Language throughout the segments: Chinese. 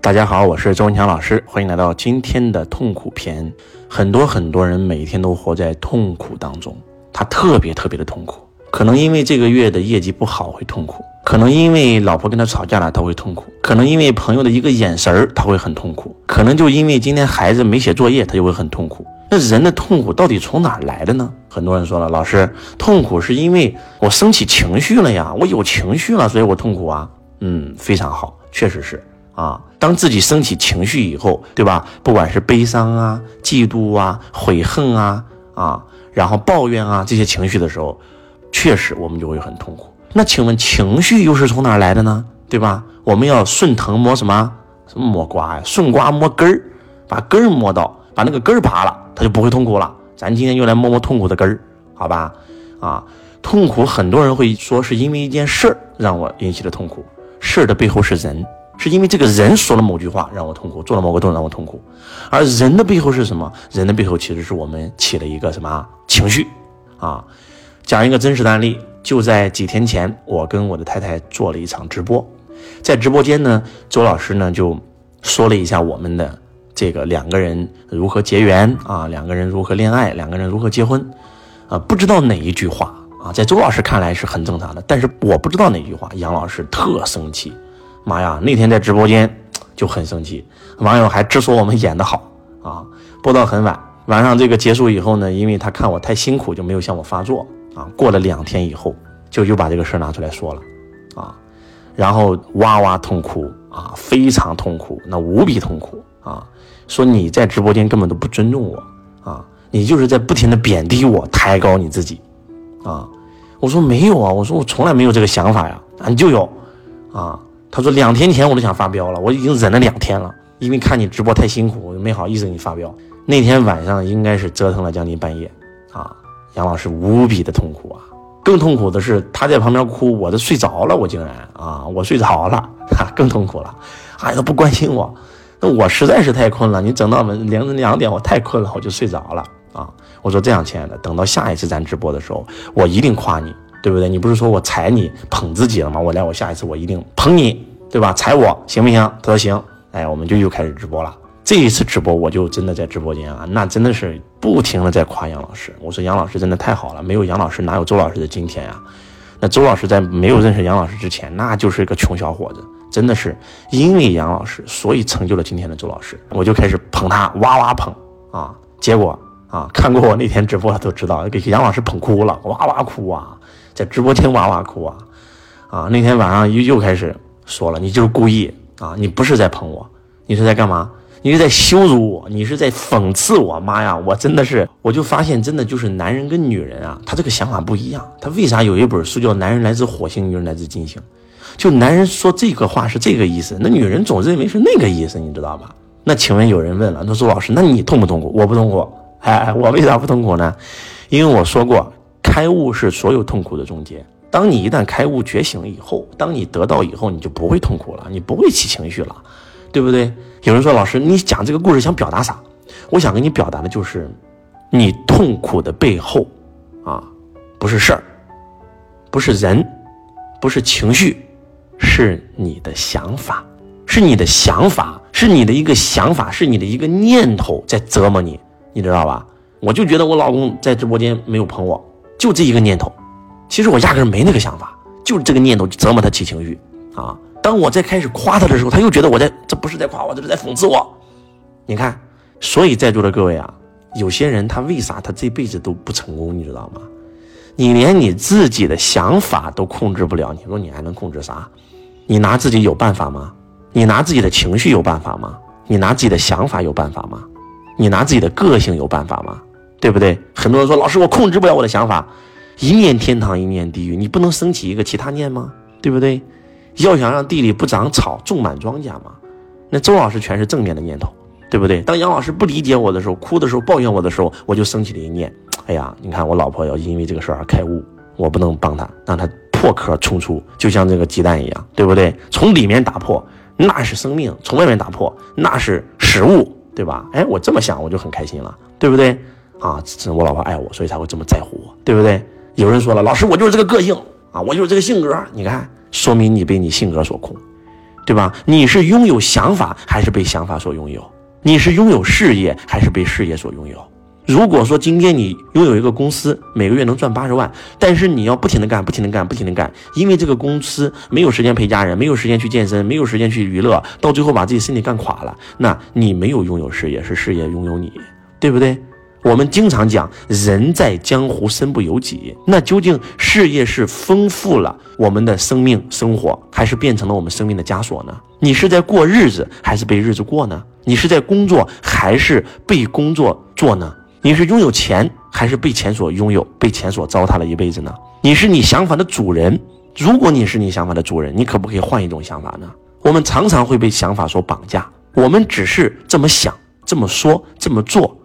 大家好，我是周文强老师，欢迎来到今天的痛苦篇。很多很多人每天都活在痛苦当中，他特别特别的痛苦。可能因为这个月的业绩不好会痛苦，可能因为老婆跟他吵架了他会痛苦，可能因为朋友的一个眼神儿他会很痛苦，可能就因为今天孩子没写作业他就会很痛苦。那人的痛苦到底从哪来的呢？很多人说了，老师，痛苦是因为我升起情绪了呀，我有情绪了，所以我痛苦啊。嗯，非常好，确实是啊。当自己升起情绪以后，对吧？不管是悲伤啊、嫉妒啊、悔恨啊啊，然后抱怨啊这些情绪的时候，确实我们就会很痛苦。那请问情绪又是从哪来的呢？对吧？我们要顺藤摸什么？什么摸瓜呀？顺瓜摸根儿，把根儿摸到，把那个根儿拔了。他就不会痛苦了。咱今天就来摸摸痛苦的根儿，好吧？啊，痛苦很多人会说是因为一件事儿让我引起的痛苦，事儿的背后是人，是因为这个人说了某句话让我痛苦，做了某个动作让我痛苦。而人的背后是什么？人的背后其实是我们起了一个什么情绪？啊，讲一个真实的案例，就在几天前，我跟我的太太做了一场直播，在直播间呢，周老师呢就说了一下我们的。这个两个人如何结缘啊？两个人如何恋爱？两个人如何结婚？啊，不知道哪一句话啊，在周老师看来是很正常的，但是我不知道哪句话，杨老师特生气。妈呀，那天在直播间就很生气，网友还直说我们演得好啊。播到很晚，晚上这个结束以后呢，因为他看我太辛苦，就没有向我发作啊。过了两天以后，就又把这个事儿拿出来说了啊，然后哇哇痛哭啊，非常痛苦，那无比痛苦啊。说你在直播间根本都不尊重我啊！你就是在不停的贬低我，抬高你自己啊！我说没有啊，我说我从来没有这个想法呀！啊，你就有啊！他说两天前我都想发飙了，我已经忍了两天了，因为看你直播太辛苦，我就没好意思给你发飙。那天晚上应该是折腾了将近半夜啊！杨老师无比的痛苦啊！更痛苦的是他在旁边哭，我都睡着了，我竟然啊，我睡着了，哈，更痛苦了，哎，他不关心我。那我实在是太困了，你整到凌晨两点，我太困了，我就睡着了啊！我说这样，亲爱的，等到下一次咱直播的时候，我一定夸你，对不对？你不是说我踩你捧自己了吗？我来，我下一次我一定捧你，对吧？踩我行不行？他说行，哎，我们就又开始直播了。这一次直播，我就真的在直播间啊，那真的是不停的在夸杨老师。我说杨老师真的太好了，没有杨老师哪有周老师的今天呀？那周老师在没有认识杨老师之前，那就是一个穷小伙子。真的是因为杨老师，所以成就了今天的周老师。我就开始捧他，哇哇捧啊！结果啊，看过我那天直播的都知道，给杨老师捧哭了，哇哇哭啊，在直播间哇哇哭啊！啊，那天晚上又又开始说了，你就是故意啊，你不是在捧我，你是在干嘛？你是在羞辱我，你是在讽刺我。妈呀，我真的是，我就发现，真的就是男人跟女人啊，他这个想法不一样。他为啥有一本书叫《男人来自火星，女人来自金星》？就男人说这个话是这个意思，那女人总认为是那个意思，你知道吧？那请问有人问了，那周老师，那你痛不痛苦？我不痛苦，哎，我为啥不痛苦呢？因为我说过，开悟是所有痛苦的终结。当你一旦开悟觉醒了以后，当你得到以后，你就不会痛苦了，你不会起情绪了，对不对？有人说，老师，你讲这个故事想表达啥？我想跟你表达的就是，你痛苦的背后，啊，不是事儿，不是人，不是情绪。是你的想法，是你的想法，是你的一个想法，是你的一个念头在折磨你，你知道吧？我就觉得我老公在直播间没有捧我，就这一个念头。其实我压根没那个想法，就是这个念头折磨他起情绪啊。当我在开始夸他的时候，他又觉得我在这不是在夸我，这是在讽刺我。你看，所以在座的各位啊，有些人他为啥他这辈子都不成功，你知道吗？你连你自己的想法都控制不了，你说你还能控制啥？你拿自己有办法吗？你拿自己的情绪有办法吗？你拿自己的想法有办法吗？你拿自己的个性有办法吗？对不对？很多人说老师，我控制不了我的想法，一念天堂，一念地狱，你不能升起一个其他念吗？对不对？要想让地里不长草，种满庄稼嘛。那周老师全是正面的念头，对不对？当杨老师不理解我的时候，哭的时候，抱怨我的时候，我就升起了一念。哎呀，你看我老婆要因为这个事儿而开悟，我不能帮她，让她破壳冲出，就像这个鸡蛋一样，对不对？从里面打破那是生命，从外面打破那是食物，对吧？哎，我这么想我就很开心了，对不对？啊，我老婆爱我，所以才会这么在乎我，对不对？有人说了，老师，我就是这个个性啊，我就是这个性格，你看，说明你被你性格所控，对吧？你是拥有想法还是被想法所拥有？你是拥有事业还是被事业所拥有？如果说今天你拥有一个公司，每个月能赚八十万，但是你要不停的干，不停的干，不停的干，因为这个公司没有时间陪家人，没有时间去健身，没有时间去娱乐，到最后把自己身体干垮了，那你没有拥有事业，是事业拥有你，对不对？我们经常讲人在江湖身不由己，那究竟事业是丰富了我们的生命生活，还是变成了我们生命的枷锁呢？你是在过日子，还是被日子过呢？你是在工作，还是被工作做呢？你是拥有钱，还是被钱所拥有，被钱所糟蹋了一辈子呢？你是你想法的主人。如果你是你想法的主人，你可不可以换一种想法呢？我们常常会被想法所绑架，我们只是这么想、这么说、这么做，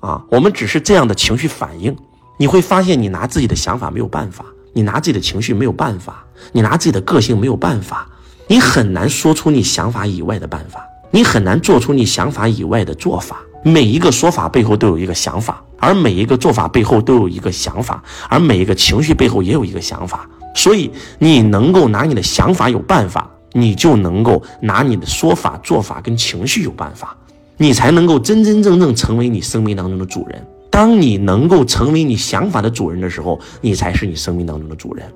啊，我们只是这样的情绪反应。你会发现，你拿自己的想法没有办法，你拿自己的情绪没有办法，你拿自己的个性没有办法，你很难说出你想法以外的办法，你很难做出你想法以外的做法。每一个说法背后都有一个想法，而每一个做法背后都有一个想法，而每一个情绪背后也有一个想法。所以，你能够拿你的想法有办法，你就能够拿你的说法、做法跟情绪有办法，你才能够真真正正成为你生命当中的主人。当你能够成为你想法的主人的时候，你才是你生命当中的主人。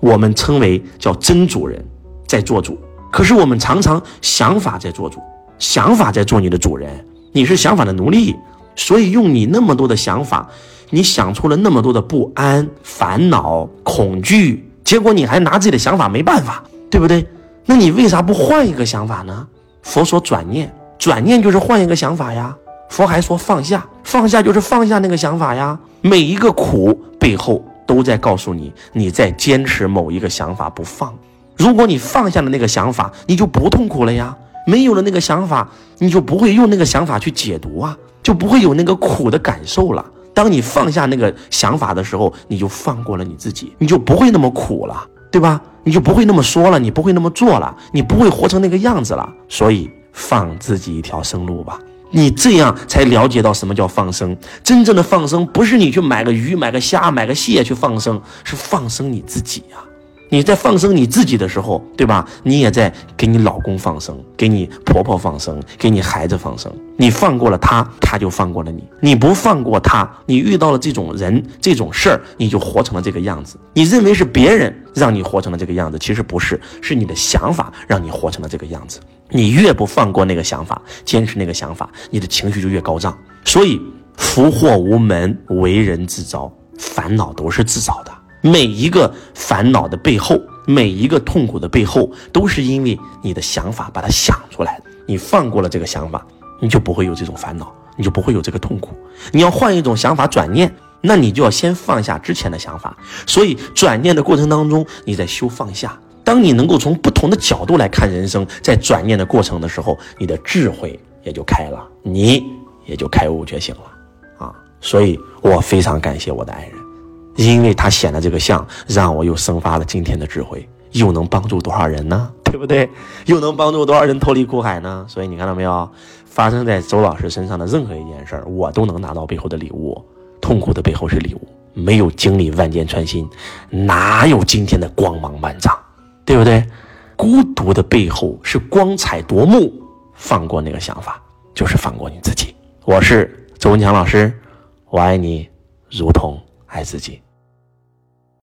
我们称为叫真主人，在做主。可是我们常常想法在做主，想法在做你的主人。你是想法的奴隶，所以用你那么多的想法，你想出了那么多的不安、烦恼、恐惧，结果你还拿自己的想法没办法，对不对？那你为啥不换一个想法呢？佛说转念，转念就是换一个想法呀。佛还说放下，放下就是放下那个想法呀。每一个苦背后都在告诉你，你在坚持某一个想法不放。如果你放下了那个想法，你就不痛苦了呀。没有了那个想法，你就不会用那个想法去解读啊，就不会有那个苦的感受了。当你放下那个想法的时候，你就放过了你自己，你就不会那么苦了，对吧？你就不会那么说了，你不会那么做了，你不会活成那个样子了。所以放自己一条生路吧，你这样才了解到什么叫放生。真正的放生不是你去买个鱼、买个虾、买个蟹去放生，是放生你自己呀。你在放生你自己的时候，对吧？你也在给你老公放生，给你婆婆放生，给你孩子放生。你放过了他，他就放过了你。你不放过他，你遇到了这种人、这种事儿，你就活成了这个样子。你认为是别人让你活成了这个样子，其实不是，是你的想法让你活成了这个样子。你越不放过那个想法，坚持那个想法，你的情绪就越高涨。所以，福祸无门，为人自招，烦恼都是自找的。每一个烦恼的背后，每一个痛苦的背后，都是因为你的想法把它想出来的。你放过了这个想法，你就不会有这种烦恼，你就不会有这个痛苦。你要换一种想法转念，那你就要先放下之前的想法。所以转念的过程当中，你在修放下。当你能够从不同的角度来看人生，在转念的过程的时候，你的智慧也就开了，你也就开悟觉醒了。啊，所以我非常感谢我的爱人。因为他显的这个相，让我又生发了今天的智慧，又能帮助多少人呢？对不对？又能帮助多少人脱离苦海呢？所以你看到没有？发生在周老师身上的任何一件事儿，我都能拿到背后的礼物。痛苦的背后是礼物，没有经历万箭穿心，哪有今天的光芒万丈？对不对？孤独的背后是光彩夺目。放过那个想法，就是放过你自己。我是周文强老师，我爱你，如同爱自己。